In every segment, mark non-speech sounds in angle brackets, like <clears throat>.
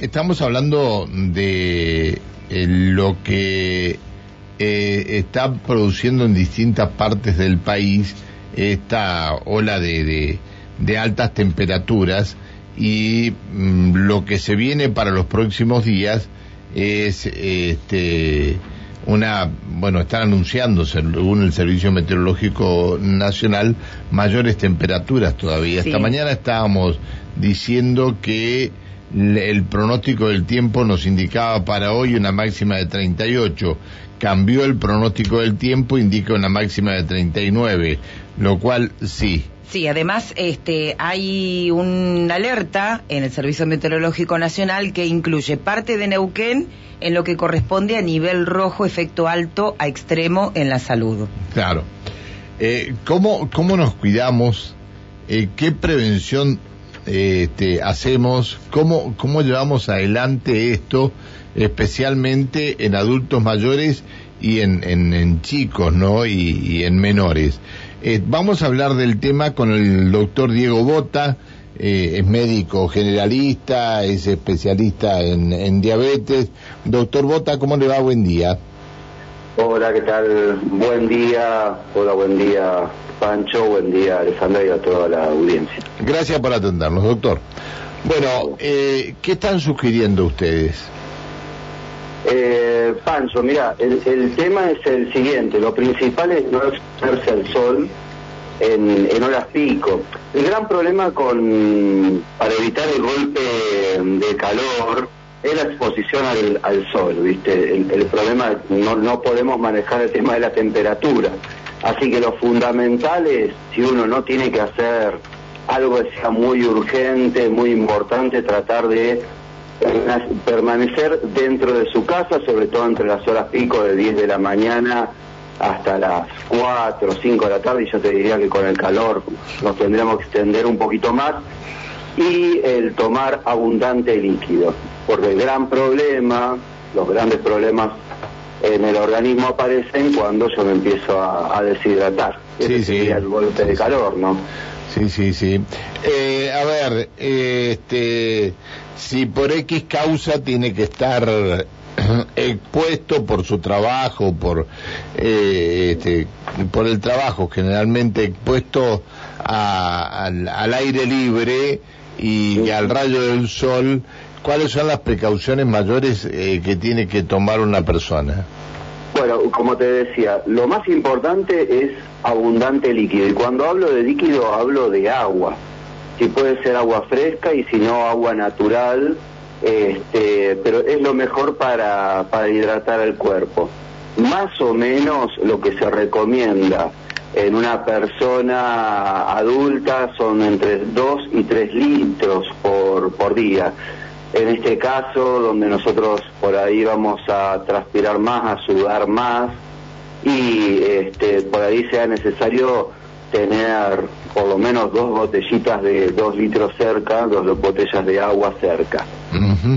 estamos hablando de eh, lo que eh, está produciendo en distintas partes del país esta ola de, de, altas temperaturas y mm, lo que se viene para los próximos días es este una, bueno, están anunciando, según el Servicio Meteorológico Nacional, mayores temperaturas todavía. Esta mañana estábamos diciendo que el pronóstico del tiempo nos indicaba para hoy una máxima de 38. Cambió el pronóstico del tiempo, indica una máxima de 39, lo cual sí, Sí, además este, hay una alerta en el Servicio Meteorológico Nacional que incluye parte de Neuquén en lo que corresponde a nivel rojo, efecto alto a extremo en la salud. Claro. Eh, ¿cómo, ¿Cómo nos cuidamos? Eh, ¿Qué prevención este, hacemos? ¿Cómo, ¿Cómo llevamos adelante esto, especialmente en adultos mayores y en, en, chicos, ¿no? y en menores? Eh, vamos a hablar del tema con el doctor Diego Bota, eh, es médico generalista, es especialista en, diabetes. Doctor Bota, ¿cómo le va? Buen día. Hola, ¿qué tal? Buen día, hola, buen día Pancho, buen día Alejandra y a toda la audiencia. Gracias por atendernos, doctor. Bueno, eh, ¿qué están sugiriendo ustedes? Eh, Pancho, mira, el, tema es el siguiente, lo principal es no exponerse al sol en, horas pico. El gran problema con para evitar el golpe de calor es la exposición al, sol, ¿viste? El, problema no, no podemos manejar el tema de la temperatura. Así que lo fundamental es, si uno no tiene que hacer algo que sea muy urgente, muy importante, tratar de permanecer dentro de su casa, sobre todo entre las horas pico de 10 de la mañana hasta las 4 o 5 de la tarde, y yo te diría que con el calor nos tendríamos que extender un poquito más, y el tomar abundante líquido, porque el gran problema, los grandes problemas en el organismo aparecen cuando yo me empiezo a, deshidratar. Sí, sí. el golpe de calor, ¿no? Sí, sí, sí. Eh, a ver, este, si por X causa tiene que estar <clears throat> expuesto por su trabajo, por, eh, este, por el trabajo, generalmente expuesto al, aire libre y, al rayo del sol, ¿cuáles son las precauciones mayores eh, que tiene que tomar una persona? Bueno, como te decía, lo más importante es abundante líquido. Y cuando hablo de líquido hablo de agua. Si puede ser agua fresca y si no agua natural, este, pero es lo mejor para, para hidratar el cuerpo. Más o menos lo que se recomienda en una persona adulta son entre 2 y 3 litros por, por día en este caso donde nosotros por ahí vamos a transpirar más, a sudar más y este, por ahí sea necesario tener por lo menos dos botellitas de dos litros cerca, dos botellas de agua cerca.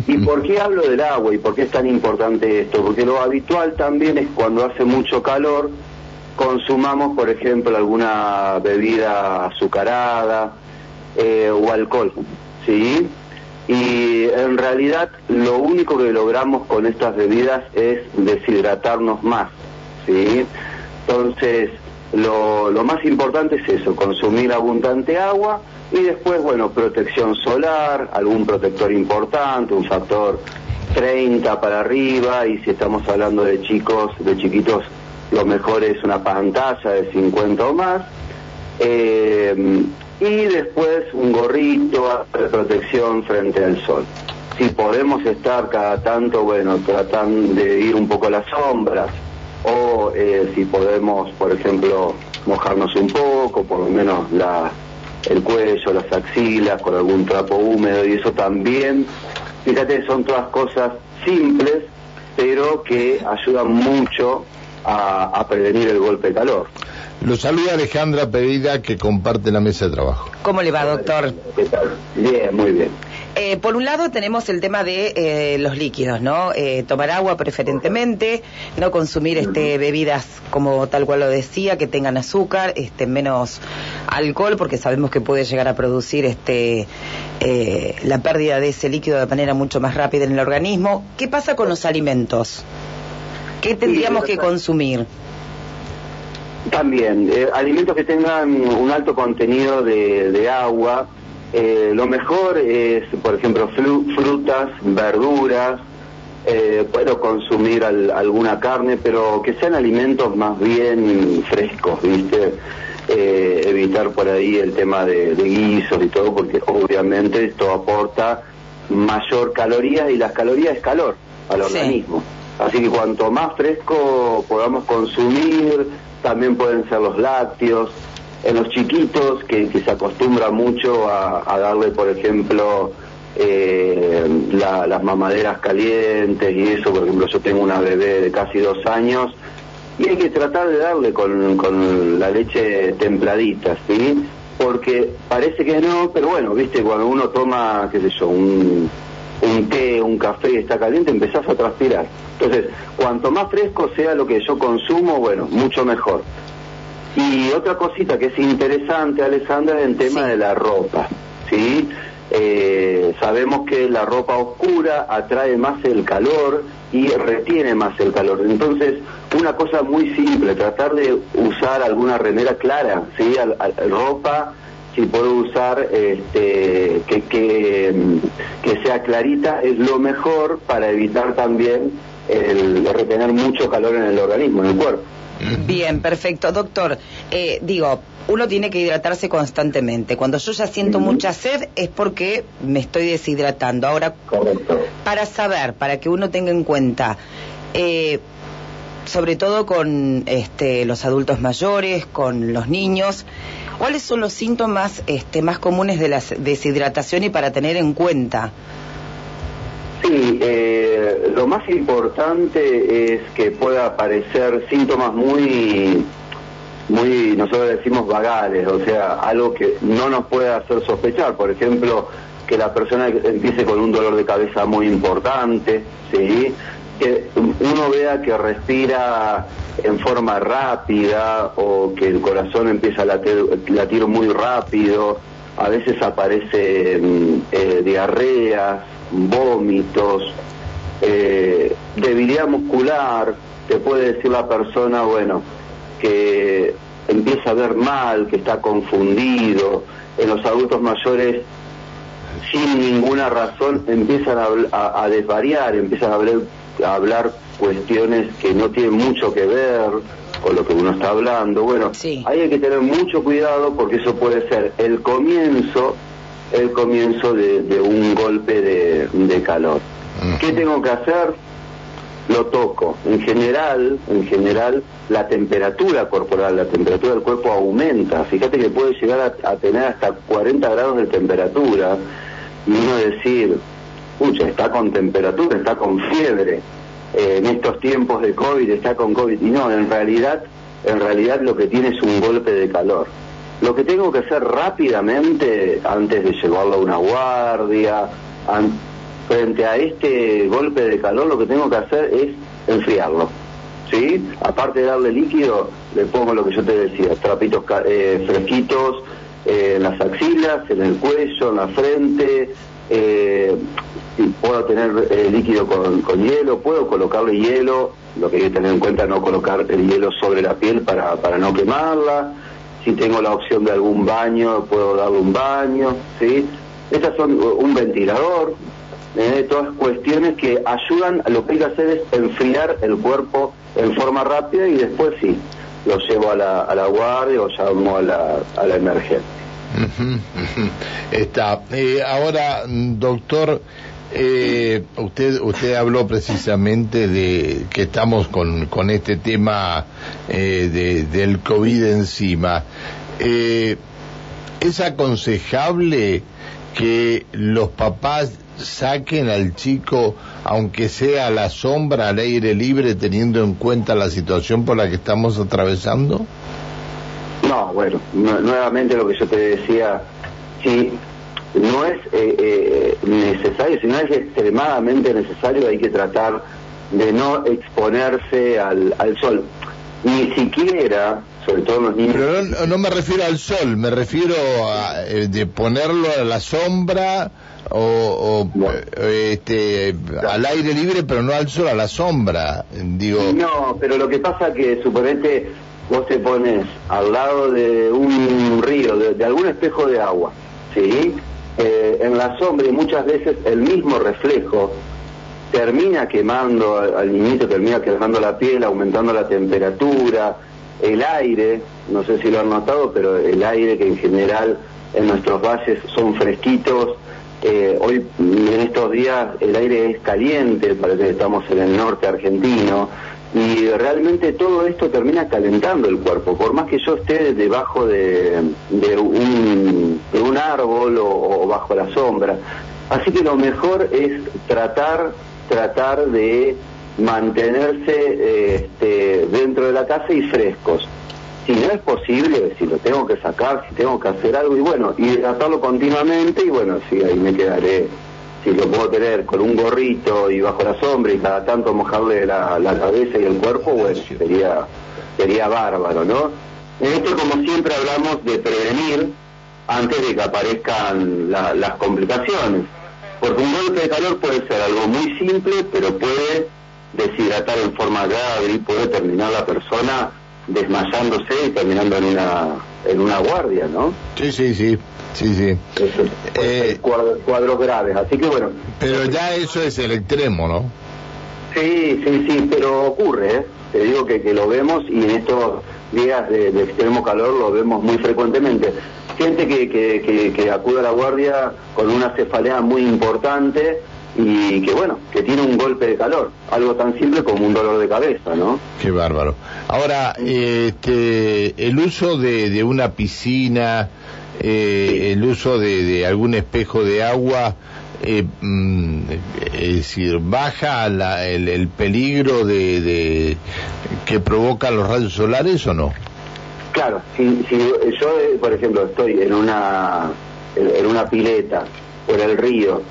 ¿Y por qué hablo del agua y por qué es tan importante esto? Porque lo habitual también es cuando hace mucho calor, consumamos, por ejemplo, alguna bebida azucarada eh, o alcohol, ¿sí? y en realidad lo único que logramos con estas bebidas es deshidratarnos más, ¿sí? Entonces, lo, lo más importante es eso, consumir abundante agua y después, bueno, protección solar, algún protector importante, un factor 30 para arriba y si estamos hablando de chicos, de chiquitos, lo mejor es una pantalla de 50 o más. Eh, y después un gorrito de protección frente al sol. Si podemos estar cada tanto, bueno, tratando de ir un poco a las sombras, o eh, si podemos, por ejemplo, mojarnos un poco, por lo menos la, el cuello, las axilas, con algún trapo húmedo, y eso también, fíjate, son todas cosas simples, pero que ayudan mucho a, a prevenir el golpe de calor. Lo saluda Alejandra Pedida, que comparte la mesa de trabajo. ¿Cómo le va, doctor? ¿Qué tal? Bien, muy bien. Eh, por un lado tenemos el tema de eh, los líquidos, ¿no? Eh, tomar agua preferentemente, no consumir este, bebidas como tal cual lo decía, que tengan azúcar, este, menos alcohol, porque sabemos que puede llegar a producir este eh, la pérdida de ese líquido de manera mucho más rápida en el organismo. ¿Qué pasa con los alimentos? ¿Qué tendríamos que consumir? También, eh, alimentos que tengan un alto contenido de, agua. Eh, lo mejor es, por ejemplo, frutas, verduras. Eh, puedo consumir alguna carne, pero que sean alimentos más bien frescos, ¿viste? evitar por ahí el tema de, guisos y todo, porque obviamente esto aporta mayor caloría y las calorías es calor al organismo. Así que cuanto más fresco podamos consumir, también pueden ser los lácteos. En los chiquitos, que, se acostumbra mucho a, darle, por ejemplo, eh, las mamaderas calientes y eso, por ejemplo, yo tengo una bebé de casi dos años y hay que tratar de darle con, con la leche templadita, ¿sí? Porque parece que no, pero bueno, viste, cuando uno toma, qué sé yo, un, un té, un café está caliente, empezás a transpirar. Entonces, cuanto más fresco sea lo que yo consumo, bueno, mucho mejor. Y otra cosita que es interesante, Alessandra, es el tema de la ropa, ¿sí? Eh, sabemos que la ropa oscura atrae más el calor y retiene más el calor. Entonces, una cosa muy simple, tratar de usar alguna remera clara, ¿sí? ropa si puedo usar este, que, que, sea clarita, es lo mejor para evitar también el retener mucho calor en el organismo, en el cuerpo. Bien, perfecto. Doctor, eh, digo, uno tiene que hidratarse constantemente. Cuando yo ya siento mucha sed es porque me estoy deshidratando. Ahora, para saber, para que uno tenga en cuenta, eh, sobre todo con este, los adultos mayores, con los niños, ¿cuáles son los síntomas este, más comunes de la deshidratación y para tener en cuenta? Sí, eh, lo más importante es que pueda aparecer síntomas muy, muy, nosotros decimos vagales, o sea, algo que no nos puede hacer sospechar. Por ejemplo, que la persona empiece con un dolor de cabeza muy importante, ¿sí? Que uno vea que respira en forma rápida o que el corazón empieza a latir, muy rápido, a veces aparece mm, eh, diarreas, vómitos, eh, debilidad muscular, te puede decir la persona, bueno, que empieza a ver mal, que está confundido, en los adultos mayores sin ninguna razón empiezan a, a desvariar, empiezan a hablar a hablar cuestiones que no tienen mucho que ver con lo que uno está hablando. Bueno, ahí hay que tener mucho cuidado porque eso puede ser el comienzo, el comienzo de, un golpe de, calor. ¿Qué tengo que hacer? Lo toco. En general, en general, la temperatura corporal, la temperatura del cuerpo aumenta. Fíjate que puede llegar a, a tener hasta 40 grados de temperatura y uno decir, está con temperatura, está con fiebre, eh, en estos tiempos de COVID está con COVID. Y no, en realidad, en realidad lo que tiene es un golpe de calor. Lo que tengo que hacer rápidamente, antes de llevarlo a una guardia, frente a este golpe de calor, lo que tengo que hacer es enfriarlo. ¿Sí? Aparte de darle líquido, le pongo lo que yo te decía, trapitos eh, fresquitos eh, en las axilas, en el cuello, en la frente, eh, puedo tener eh, líquido con, hielo, puedo colocarle hielo, lo que hay que tener en cuenta no colocar el hielo sobre la piel para, para no quemarla, si tengo la opción de algún baño, puedo darle un baño, ¿sí? Estas son un ventilador, ¿eh? todas cuestiones que ayudan, lo que hay que hacer es enfriar el cuerpo en forma rápida y después sí, lo llevo a la, a la guardia o llamo a la, a la emergencia. Está. Eh, ahora, doctor, eh, usted usted habló precisamente de que estamos con, con este tema eh, de, del COVID encima. ¿Es aconsejable que los papás saquen al chico, aunque sea a la sombra, al aire libre, teniendo en cuenta la situación por la que estamos atravesando? No, bueno, nuevamente lo que yo te decía, si no es eh, eh, necesario, si no es extremadamente necesario, hay que tratar de no exponerse al, al sol. Ni siquiera sobre todo en los niños. Pero no, me refiero al sol, me refiero a eh, de ponerlo a la sombra o, este, al aire libre, pero no al sol, a la sombra, digo. No, pero lo que pasa que suponete vos te pones al lado de un río, de, algún espejo de agua, ¿sí? Eh, en la sombra y muchas veces el mismo reflejo termina quemando al inicio, termina quemando la piel, aumentando la temperatura, el aire, no sé si lo han notado, pero el aire que en general en nuestros valles son fresquitos, eh, hoy en estos días el aire es caliente, parece que estamos en el norte argentino, y realmente todo esto termina calentando el cuerpo, por más que yo esté debajo de, de, un, de un árbol o, bajo la sombra. Así que lo mejor es tratar, tratar de mantenerse este, dentro de la casa y frescos. Si no es posible, si lo tengo que sacar, si tengo que hacer algo, y bueno, hidratarlo continuamente, y bueno, sí, ahí me quedaré si lo puedo tener con un gorrito y bajo la sombra y cada tanto mojarle la, cabeza y el cuerpo, bueno, sería, sería bárbaro, ¿no? En esto, como siempre, hablamos de prevenir antes de que aparezcan las complicaciones. Porque un golpe de calor puede ser algo muy simple, pero puede deshidratar en forma grave y puede terminar la persona desmayándose y terminando en una en una guardia, ¿no? Sí, sí, sí, sí, sí. Eh, cuadros, graves, así que bueno. Pero ya eso es el extremo, ¿no? Sí, sí, sí, pero ocurre, ¿eh? Te digo que, que lo vemos y en estos días de, extremo calor lo vemos muy frecuentemente. Gente que, que, que acude a la guardia con una cefalea muy importante, y que bueno, que tiene un golpe de calor, algo tan simple como un dolor de cabeza, ¿no? Qué bárbaro. Ahora, este, el uso de, de una piscina, eh, el uso de, algún espejo de agua, eh, mm, es decir, baja el, peligro de, de, que provocan los rayos solares o no? Claro, si, si yo, eh, por ejemplo, estoy en una en una pileta por el río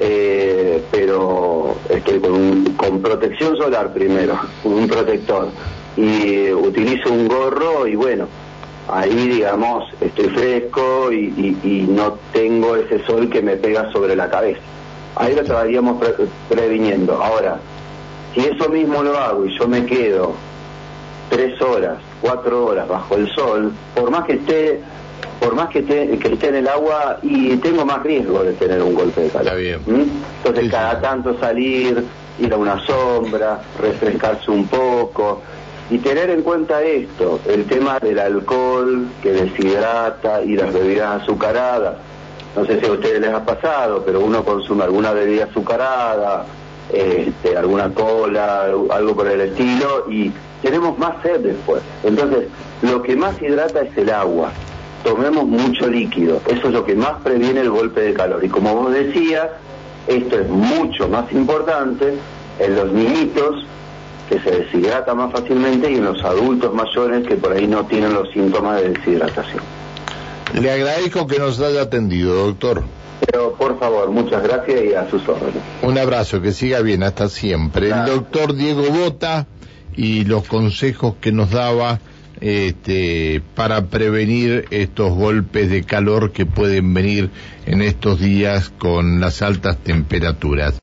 eh, pero estoy con, con protección solar primero, un protector, y utilizo un gorro y bueno, ahí digamos estoy fresco y, no tengo ese sol que me pega sobre la cabeza. Ahí lo estaríamos previniendo. Ahora, si eso mismo lo hago y yo me quedo tres horas, cuatro horas bajo el sol, por más que esté por más que esté, en el agua y tengo más riesgo de tener un golpe de calor. ¿Mm? Entonces cada tanto salir, ir a una sombra, refrescarse un poco y tener en cuenta esto, el tema del alcohol que deshidrata y las bebidas azucaradas. No sé si a ustedes les ha pasado, pero uno consume alguna bebida azucarada, este, alguna cola, algo por el estilo, y tenemos más sed después. Entonces, lo que más hidrata es el agua tomemos mucho líquido. Eso es lo que más previene el golpe de calor. Y como vos decías, esto es mucho más importante en los niñitos que se deshidrata más fácilmente y en los adultos mayores que por ahí no tienen los síntomas de deshidratación. Le agradezco que nos haya atendido, doctor. Pero por favor, muchas gracias y a sus órdenes. Un abrazo, que siga bien, hasta siempre. El doctor Diego Bota y los consejos que nos daba este, para prevenir estos golpes de calor que pueden venir en estos días con las altas temperaturas.